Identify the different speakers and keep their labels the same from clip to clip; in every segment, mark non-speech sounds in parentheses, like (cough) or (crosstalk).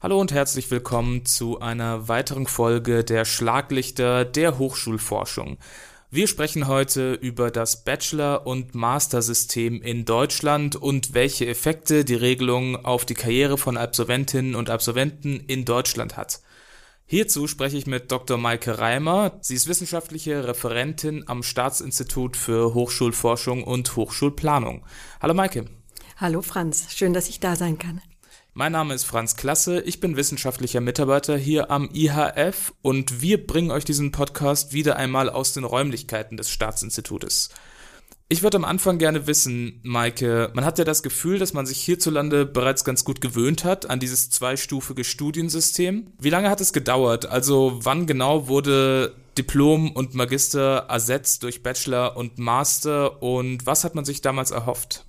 Speaker 1: Hallo und herzlich willkommen zu einer weiteren Folge der Schlaglichter der Hochschulforschung. Wir sprechen heute über das Bachelor- und Master-System in Deutschland und welche Effekte die Regelung auf die Karriere von Absolventinnen und Absolventen in Deutschland hat. Hierzu spreche ich mit Dr. Maike Reimer. Sie ist wissenschaftliche Referentin am Staatsinstitut für Hochschulforschung und Hochschulplanung. Hallo Maike.
Speaker 2: Hallo Franz, schön, dass ich da sein kann.
Speaker 1: Mein Name ist Franz Klasse, ich bin wissenschaftlicher Mitarbeiter hier am IHF und wir bringen euch diesen Podcast wieder einmal aus den Räumlichkeiten des Staatsinstitutes. Ich würde am Anfang gerne wissen, Maike, man hat ja das Gefühl, dass man sich hierzulande bereits ganz gut gewöhnt hat an dieses zweistufige Studiensystem. Wie lange hat es gedauert? Also wann genau wurde Diplom und Magister ersetzt durch Bachelor und Master und was hat man sich damals erhofft?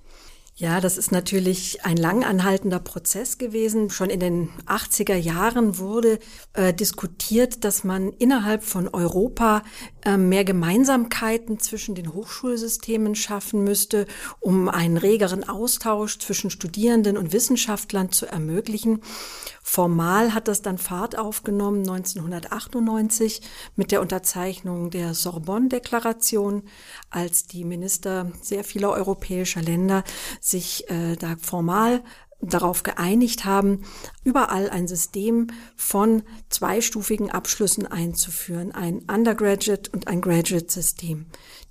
Speaker 2: Ja, das ist natürlich ein lang anhaltender Prozess gewesen. Schon in den 80er Jahren wurde äh, diskutiert, dass man innerhalb von Europa äh, mehr Gemeinsamkeiten zwischen den Hochschulsystemen schaffen müsste, um einen regeren Austausch zwischen Studierenden und Wissenschaftlern zu ermöglichen. Formal hat das dann Fahrt aufgenommen 1998 mit der Unterzeichnung der Sorbonne-Deklaration, als die Minister sehr vieler europäischer Länder sich äh, da formal darauf geeinigt haben, überall ein System von zweistufigen Abschlüssen einzuführen, ein Undergraduate und ein Graduate-System.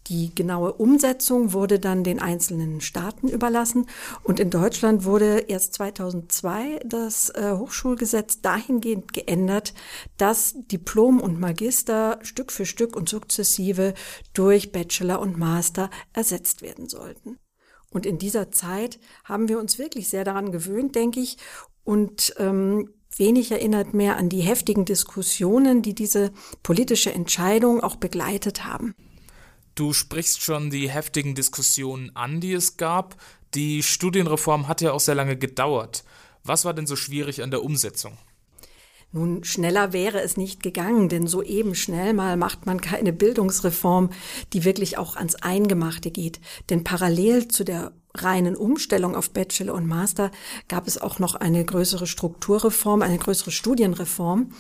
Speaker 2: Die genaue Umsetzung wurde dann den einzelnen Staaten überlassen und in Deutschland wurde erst 2002 das äh, Hochschulgesetz dahingehend geändert, dass Diplom und Magister Stück für Stück und sukzessive durch Bachelor und Master ersetzt werden sollten. Und in dieser Zeit haben wir uns wirklich sehr daran gewöhnt, denke ich, und ähm, wenig erinnert mehr an die heftigen Diskussionen, die diese politische Entscheidung auch begleitet haben.
Speaker 1: Du sprichst schon die heftigen Diskussionen an, die es gab. Die Studienreform hat ja auch sehr lange gedauert. Was war denn so schwierig an der Umsetzung?
Speaker 2: Nun, schneller wäre es nicht gegangen, denn so eben schnell mal macht man keine Bildungsreform, die wirklich auch ans Eingemachte geht. Denn parallel zu der reinen Umstellung auf Bachelor und Master gab es auch noch eine größere Strukturreform, eine größere Studienreform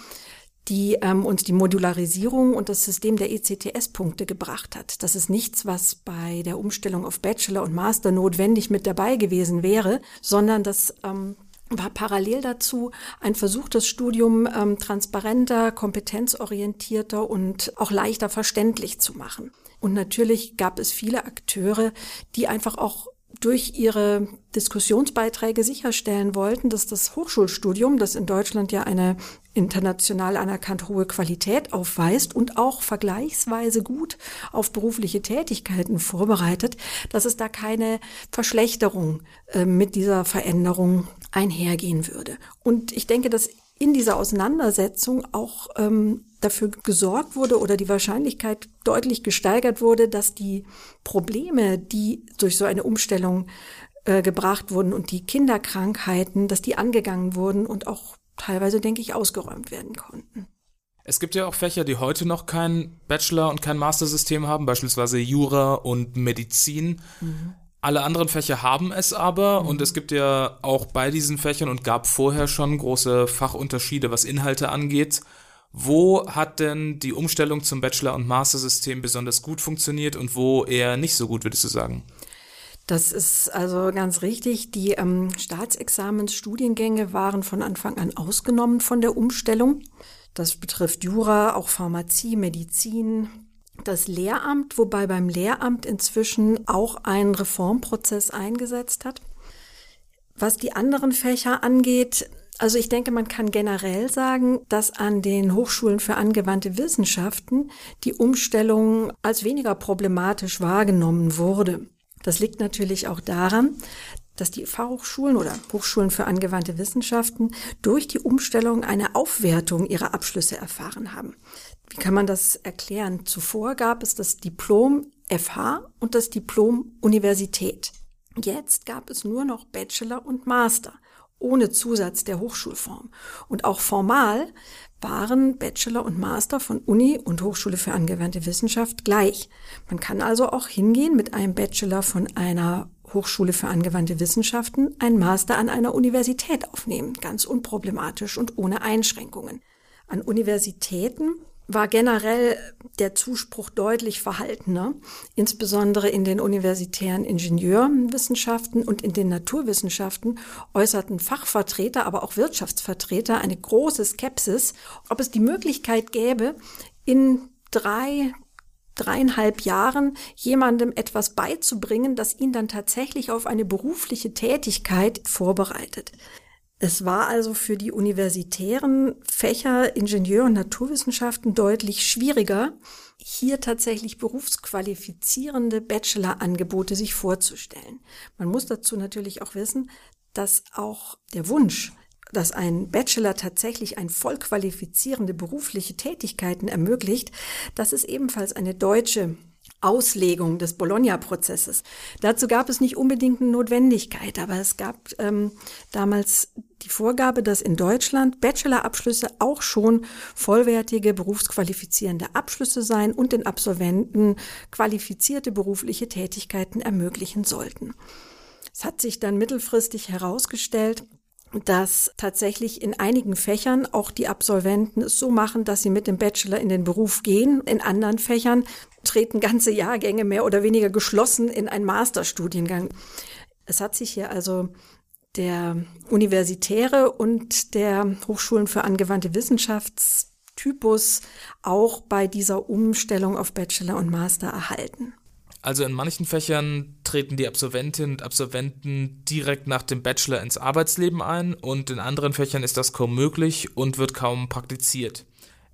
Speaker 2: die ähm, uns die Modularisierung und das System der ECTS-Punkte gebracht hat. Das ist nichts, was bei der Umstellung auf Bachelor und Master notwendig mit dabei gewesen wäre, sondern das ähm, war parallel dazu ein Versuch, das Studium ähm, transparenter, kompetenzorientierter und auch leichter verständlich zu machen. Und natürlich gab es viele Akteure, die einfach auch durch ihre Diskussionsbeiträge sicherstellen wollten, dass das Hochschulstudium, das in Deutschland ja eine international anerkannt hohe Qualität aufweist und auch vergleichsweise gut auf berufliche Tätigkeiten vorbereitet, dass es da keine Verschlechterung äh, mit dieser Veränderung einhergehen würde. Und ich denke, dass in dieser Auseinandersetzung auch ähm, dafür gesorgt wurde oder die Wahrscheinlichkeit deutlich gesteigert wurde, dass die Probleme, die durch so eine Umstellung äh, gebracht wurden und die Kinderkrankheiten, dass die angegangen wurden und auch teilweise, denke ich, ausgeräumt werden konnten.
Speaker 1: Es gibt ja auch Fächer, die heute noch kein Bachelor- und kein Master-System haben, beispielsweise Jura und Medizin. Mhm. Alle anderen Fächer haben es aber mhm. und es gibt ja auch bei diesen Fächern und gab vorher schon große Fachunterschiede, was Inhalte angeht. Wo hat denn die Umstellung zum Bachelor- und Master-System besonders gut funktioniert und wo eher nicht so gut, würdest du sagen?
Speaker 2: Das ist also ganz richtig. Die ähm, Staatsexamensstudiengänge waren von Anfang an ausgenommen von der Umstellung. Das betrifft Jura, auch Pharmazie, Medizin, das Lehramt, wobei beim Lehramt inzwischen auch ein Reformprozess eingesetzt hat. Was die anderen Fächer angeht, also ich denke, man kann generell sagen, dass an den Hochschulen für angewandte Wissenschaften die Umstellung als weniger problematisch wahrgenommen wurde. Das liegt natürlich auch daran, dass die Fachhochschulen oder Hochschulen für angewandte Wissenschaften durch die Umstellung eine Aufwertung ihrer Abschlüsse erfahren haben. Wie kann man das erklären? Zuvor gab es das Diplom FH und das Diplom Universität. Jetzt gab es nur noch Bachelor und Master ohne Zusatz der Hochschulform. Und auch formal waren Bachelor und Master von Uni und Hochschule für angewandte Wissenschaft gleich. Man kann also auch hingehen mit einem Bachelor von einer Hochschule für angewandte Wissenschaften einen Master an einer Universität aufnehmen, ganz unproblematisch und ohne Einschränkungen. An Universitäten war generell der Zuspruch deutlich verhaltener, insbesondere in den universitären Ingenieurwissenschaften und in den Naturwissenschaften äußerten Fachvertreter, aber auch Wirtschaftsvertreter eine große Skepsis, ob es die Möglichkeit gäbe, in drei dreieinhalb Jahren jemandem etwas beizubringen, das ihn dann tatsächlich auf eine berufliche Tätigkeit vorbereitet. Es war also für die universitären Fächer Ingenieur- und Naturwissenschaften deutlich schwieriger, hier tatsächlich berufsqualifizierende Bachelor-Angebote sich vorzustellen. Man muss dazu natürlich auch wissen, dass auch der Wunsch, dass ein Bachelor tatsächlich ein voll qualifizierende berufliche Tätigkeiten ermöglicht, das ist ebenfalls eine deutsche Auslegung des Bologna-Prozesses. Dazu gab es nicht unbedingt eine Notwendigkeit, aber es gab ähm, damals die Vorgabe, dass in Deutschland Bachelorabschlüsse auch schon vollwertige berufsqualifizierende Abschlüsse sein und den Absolventen qualifizierte berufliche Tätigkeiten ermöglichen sollten. Es hat sich dann mittelfristig herausgestellt, dass tatsächlich in einigen Fächern auch die Absolventen es so machen, dass sie mit dem Bachelor in den Beruf gehen. In anderen Fächern treten ganze Jahrgänge mehr oder weniger geschlossen in einen Masterstudiengang. Es hat sich hier also der universitäre und der Hochschulen für angewandte Wissenschaftstypus auch bei dieser Umstellung auf Bachelor und Master erhalten.
Speaker 1: Also in manchen Fächern treten die Absolventinnen und Absolventen direkt nach dem Bachelor ins Arbeitsleben ein und in anderen Fächern ist das kaum möglich und wird kaum praktiziert.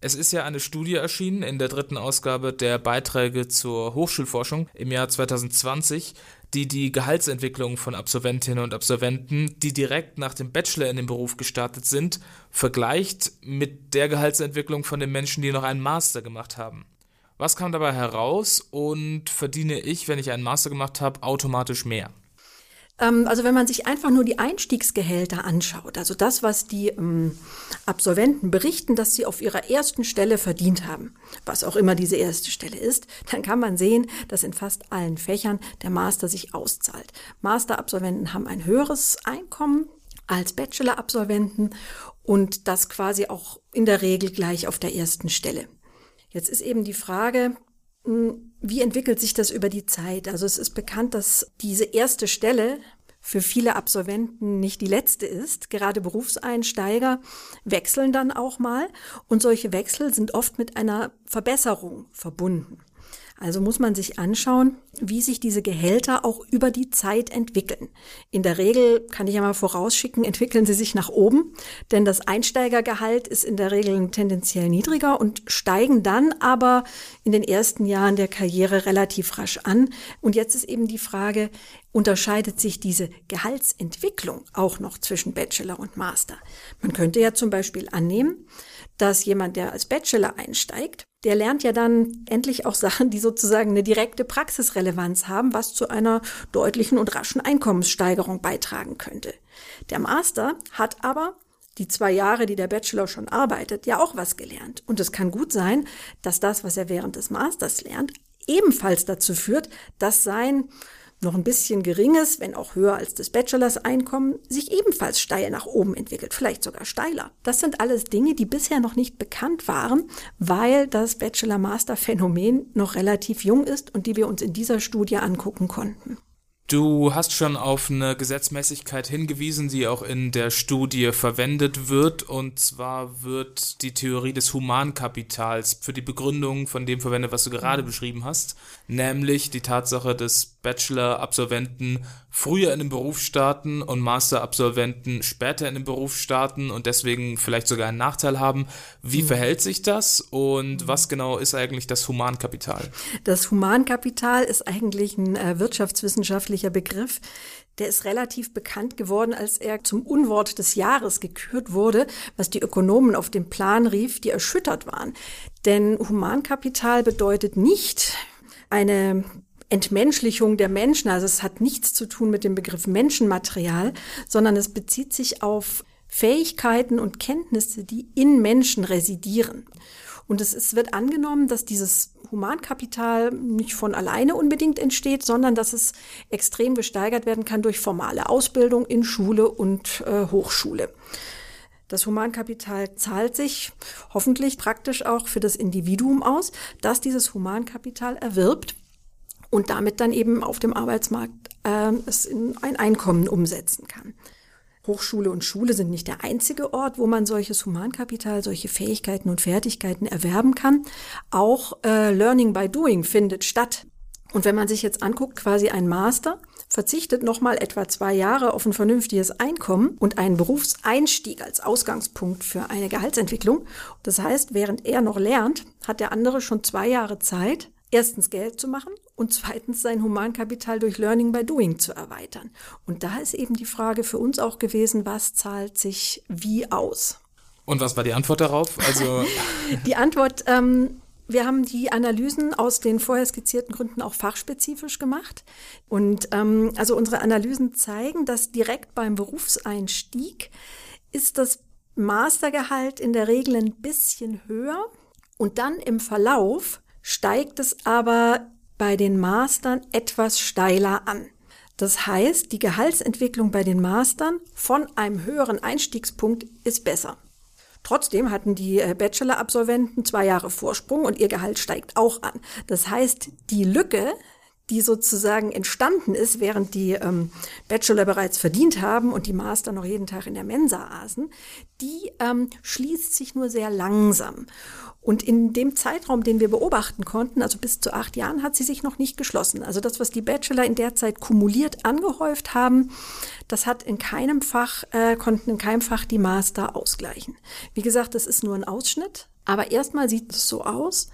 Speaker 1: Es ist ja eine Studie erschienen in der dritten Ausgabe der Beiträge zur Hochschulforschung im Jahr 2020, die die Gehaltsentwicklung von Absolventinnen und Absolventen, die direkt nach dem Bachelor in den Beruf gestartet sind, vergleicht mit der Gehaltsentwicklung von den Menschen, die noch einen Master gemacht haben. Was kam dabei heraus und verdiene ich, wenn ich einen Master gemacht habe, automatisch mehr?
Speaker 2: Ähm, also wenn man sich einfach nur die Einstiegsgehälter anschaut, also das, was die ähm, Absolventen berichten, dass sie auf ihrer ersten Stelle verdient haben, was auch immer diese erste Stelle ist, dann kann man sehen, dass in fast allen Fächern der Master sich auszahlt. Masterabsolventen haben ein höheres Einkommen als Bachelor-Absolventen und das quasi auch in der Regel gleich auf der ersten Stelle. Jetzt ist eben die Frage, hm, wie entwickelt sich das über die Zeit? Also es ist bekannt, dass diese erste Stelle für viele Absolventen nicht die letzte ist. Gerade Berufseinsteiger wechseln dann auch mal und solche Wechsel sind oft mit einer Verbesserung verbunden. Also muss man sich anschauen, wie sich diese Gehälter auch über die Zeit entwickeln. In der Regel kann ich ja mal vorausschicken, (laughs) entwickeln sie sich nach oben, denn das Einsteigergehalt ist in der Regel tendenziell niedriger und steigen dann aber in den ersten Jahren der Karriere relativ rasch an. Und jetzt ist eben die Frage, unterscheidet sich diese Gehaltsentwicklung auch noch zwischen Bachelor und Master? Man könnte ja zum Beispiel annehmen, dass jemand, der als Bachelor einsteigt, der lernt ja dann endlich auch Sachen, die sozusagen eine direkte Praxisrelevanz haben, was zu einer deutlichen und raschen Einkommenssteigerung beitragen könnte. Der Master hat aber die zwei Jahre, die der Bachelor schon arbeitet, ja auch was gelernt. Und es kann gut sein, dass das, was er während des Masters lernt, ebenfalls dazu führt, dass sein noch ein bisschen geringes, wenn auch höher als des Bachelors Einkommen, sich ebenfalls steil nach oben entwickelt, vielleicht sogar steiler. Das sind alles Dinge, die bisher noch nicht bekannt waren, weil das Bachelor-Master-Phänomen noch relativ jung ist und die wir uns in dieser Studie angucken konnten.
Speaker 1: Du hast schon auf eine Gesetzmäßigkeit hingewiesen, die auch in der Studie verwendet wird. Und zwar wird die Theorie des Humankapitals für die Begründung von dem verwendet, was du gerade mhm. beschrieben hast. Nämlich die Tatsache, dass Bachelor-Absolventen früher in den Beruf starten und Master-Absolventen später in den Beruf starten und deswegen vielleicht sogar einen Nachteil haben. Wie mhm. verhält sich das und was genau ist eigentlich das Humankapital?
Speaker 2: Das Humankapital ist eigentlich ein äh, wirtschaftswissenschaftlicher Begriff. Der ist relativ bekannt geworden, als er zum Unwort des Jahres gekürt wurde, was die Ökonomen auf den Plan rief, die erschüttert waren. Denn Humankapital bedeutet nicht eine Entmenschlichung der Menschen. Also es hat nichts zu tun mit dem Begriff Menschenmaterial, sondern es bezieht sich auf Fähigkeiten und Kenntnisse, die in Menschen residieren. Und es, es wird angenommen, dass dieses Humankapital nicht von alleine unbedingt entsteht, sondern dass es extrem gesteigert werden kann durch formale Ausbildung in Schule und äh, Hochschule. Das Humankapital zahlt sich hoffentlich praktisch auch für das Individuum aus, das dieses Humankapital erwirbt und damit dann eben auf dem Arbeitsmarkt äh, es in ein Einkommen umsetzen kann. Hochschule und Schule sind nicht der einzige Ort, wo man solches Humankapital, solche Fähigkeiten und Fertigkeiten erwerben kann. Auch äh, Learning by Doing findet statt. Und wenn man sich jetzt anguckt, quasi ein Master verzichtet nochmal etwa zwei Jahre auf ein vernünftiges Einkommen und einen Berufseinstieg als Ausgangspunkt für eine Gehaltsentwicklung. Das heißt, während er noch lernt, hat der andere schon zwei Jahre Zeit, erstens Geld zu machen und zweitens sein Humankapital durch Learning by Doing zu erweitern. Und da ist eben die Frage für uns auch gewesen, was zahlt sich wie aus?
Speaker 1: Und was war die Antwort darauf? Also (laughs)
Speaker 2: die Antwort, ähm, wir haben die Analysen aus den vorher skizzierten Gründen auch fachspezifisch gemacht. Und ähm, also unsere Analysen zeigen, dass direkt beim Berufseinstieg ist das Mastergehalt in der Regel ein bisschen höher und dann im Verlauf steigt es aber bei den Mastern etwas steiler an. Das heißt, die Gehaltsentwicklung bei den Mastern von einem höheren Einstiegspunkt ist besser. Trotzdem hatten die äh, Bachelor-Absolventen zwei Jahre Vorsprung und ihr Gehalt steigt auch an. Das heißt, die Lücke, die sozusagen entstanden ist, während die ähm, Bachelor bereits verdient haben und die Master noch jeden Tag in der Mensa aßen, die ähm, schließt sich nur sehr langsam. Und in dem Zeitraum, den wir beobachten konnten, also bis zu acht Jahren, hat sie sich noch nicht geschlossen. Also das, was die Bachelor in der Zeit kumuliert angehäuft haben, das hat in keinem Fach, äh, konnten in keinem Fach die Master ausgleichen. Wie gesagt, das ist nur ein Ausschnitt, aber erstmal sieht es so aus,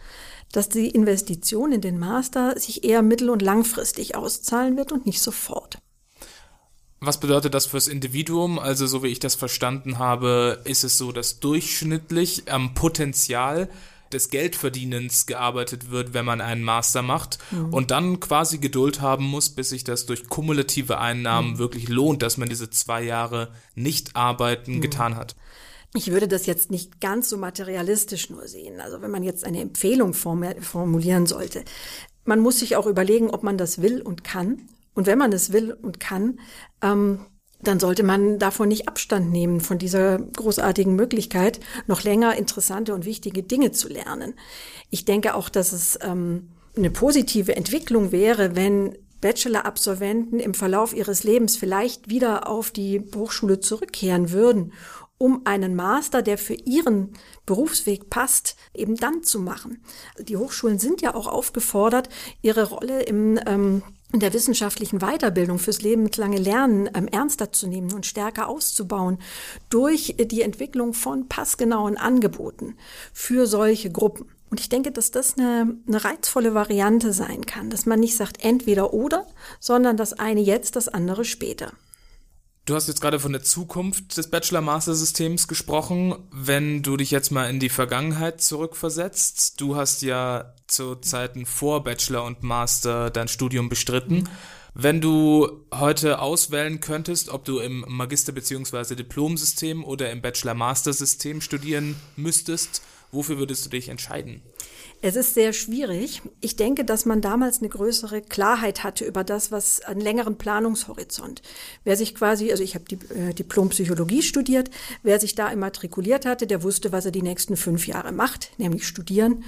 Speaker 2: dass die Investition in den Master sich eher mittel- und langfristig auszahlen wird und nicht sofort.
Speaker 1: Was bedeutet das fürs Individuum? Also, so wie ich das verstanden habe, ist es so, dass durchschnittlich am Potenzial des Geldverdienens gearbeitet wird, wenn man einen Master macht mhm. und dann quasi Geduld haben muss, bis sich das durch kumulative Einnahmen mhm. wirklich lohnt, dass man diese zwei Jahre nicht arbeiten mhm. getan hat.
Speaker 2: Ich würde das jetzt nicht ganz so materialistisch nur sehen. Also wenn man jetzt eine Empfehlung formulieren sollte, man muss sich auch überlegen, ob man das will und kann und wenn man es will und kann, ähm, dann sollte man davon nicht Abstand nehmen, von dieser großartigen Möglichkeit, noch länger interessante und wichtige Dinge zu lernen. Ich denke auch, dass es ähm, eine positive Entwicklung wäre, wenn Bachelor-Absolventen im Verlauf ihres Lebens vielleicht wieder auf die Hochschule zurückkehren würden, um einen Master, der für ihren Berufsweg passt, eben dann zu machen. Die Hochschulen sind ja auch aufgefordert, ihre Rolle im ähm, der wissenschaftlichen Weiterbildung fürs lebenslange Lernen ähm, ernster zu nehmen und stärker auszubauen durch die Entwicklung von passgenauen Angeboten für solche Gruppen. Und ich denke, dass das eine, eine reizvolle Variante sein kann, dass man nicht sagt entweder oder, sondern das eine jetzt, das andere später.
Speaker 1: Du hast jetzt gerade von der Zukunft des Bachelor-Master-Systems gesprochen. Wenn du dich jetzt mal in die Vergangenheit zurückversetzt, du hast ja zu Zeiten vor Bachelor und Master dein Studium bestritten. Wenn du heute auswählen könntest, ob du im Magister- bzw. Diplomsystem oder im Bachelor-Master-System studieren müsstest, wofür würdest du dich entscheiden?
Speaker 2: Es ist sehr schwierig. Ich denke, dass man damals eine größere Klarheit hatte über das, was einen längeren Planungshorizont. Wer sich quasi, also ich habe äh, Diplompsychologie studiert, wer sich da immatrikuliert hatte, der wusste, was er die nächsten fünf Jahre macht, nämlich studieren.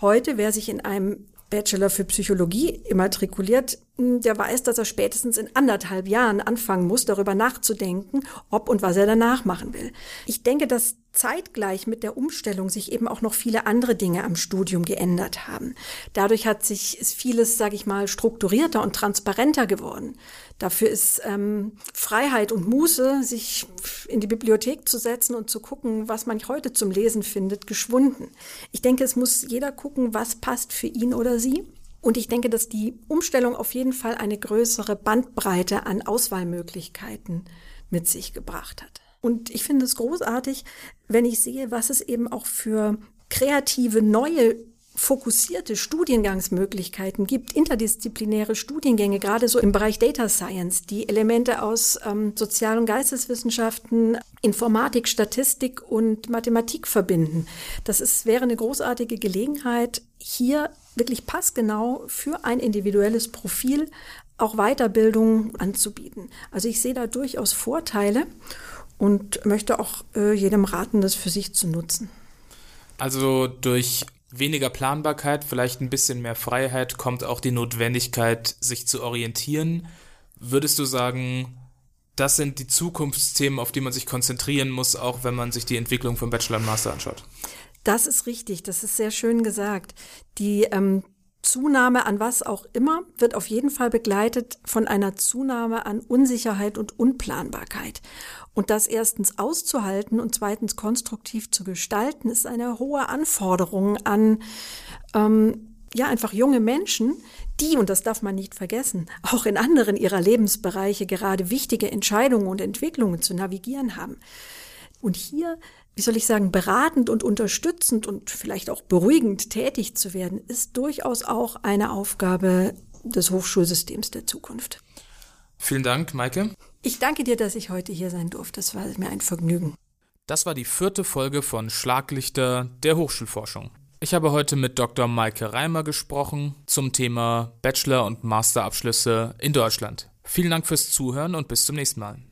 Speaker 2: Heute, wer sich in einem Bachelor für Psychologie immatrikuliert, hm, der weiß, dass er spätestens in anderthalb Jahren anfangen muss, darüber nachzudenken, ob und was er danach machen will. Ich denke, dass zeitgleich mit der Umstellung sich eben auch noch viele andere Dinge am Studium geändert haben. Dadurch hat sich vieles, sage ich mal, strukturierter und transparenter geworden. Dafür ist ähm, Freiheit und Muße, sich in die Bibliothek zu setzen und zu gucken, was man heute zum Lesen findet, geschwunden. Ich denke, es muss jeder gucken, was passt für ihn oder sie. Und ich denke, dass die Umstellung auf jeden Fall eine größere Bandbreite an Auswahlmöglichkeiten mit sich gebracht hat. Und ich finde es großartig, wenn ich sehe, was es eben auch für kreative neue fokussierte Studiengangsmöglichkeiten gibt, interdisziplinäre Studiengänge, gerade so im Bereich Data Science, die Elemente aus ähm, Sozial- und Geisteswissenschaften, Informatik, Statistik und Mathematik verbinden. Das ist, wäre eine großartige Gelegenheit, hier wirklich passgenau für ein individuelles Profil auch Weiterbildung anzubieten. Also ich sehe da durchaus Vorteile und möchte auch äh, jedem raten, das für sich zu nutzen.
Speaker 1: Also durch weniger Planbarkeit, vielleicht ein bisschen mehr Freiheit, kommt auch die Notwendigkeit, sich zu orientieren. Würdest du sagen, das sind die Zukunftsthemen, auf die man sich konzentrieren muss, auch wenn man sich die Entwicklung vom Bachelor und Master anschaut?
Speaker 2: Das ist richtig, das ist sehr schön gesagt. Die ähm, Zunahme an was auch immer wird auf jeden Fall begleitet von einer Zunahme an Unsicherheit und Unplanbarkeit. Und das erstens auszuhalten und zweitens konstruktiv zu gestalten, ist eine hohe Anforderung an ähm, ja einfach junge Menschen, die, und das darf man nicht vergessen, auch in anderen ihrer Lebensbereiche gerade wichtige Entscheidungen und Entwicklungen zu navigieren haben. Und hier, wie soll ich sagen, beratend und unterstützend und vielleicht auch beruhigend tätig zu werden, ist durchaus auch eine Aufgabe des Hochschulsystems der Zukunft.
Speaker 1: Vielen Dank, Maike.
Speaker 2: Ich danke dir, dass ich heute hier sein durfte. Das war mir ein Vergnügen.
Speaker 1: Das war die vierte Folge von Schlaglichter der Hochschulforschung. Ich habe heute mit Dr. Maike Reimer gesprochen zum Thema Bachelor- und Masterabschlüsse in Deutschland. Vielen Dank fürs Zuhören und bis zum nächsten Mal.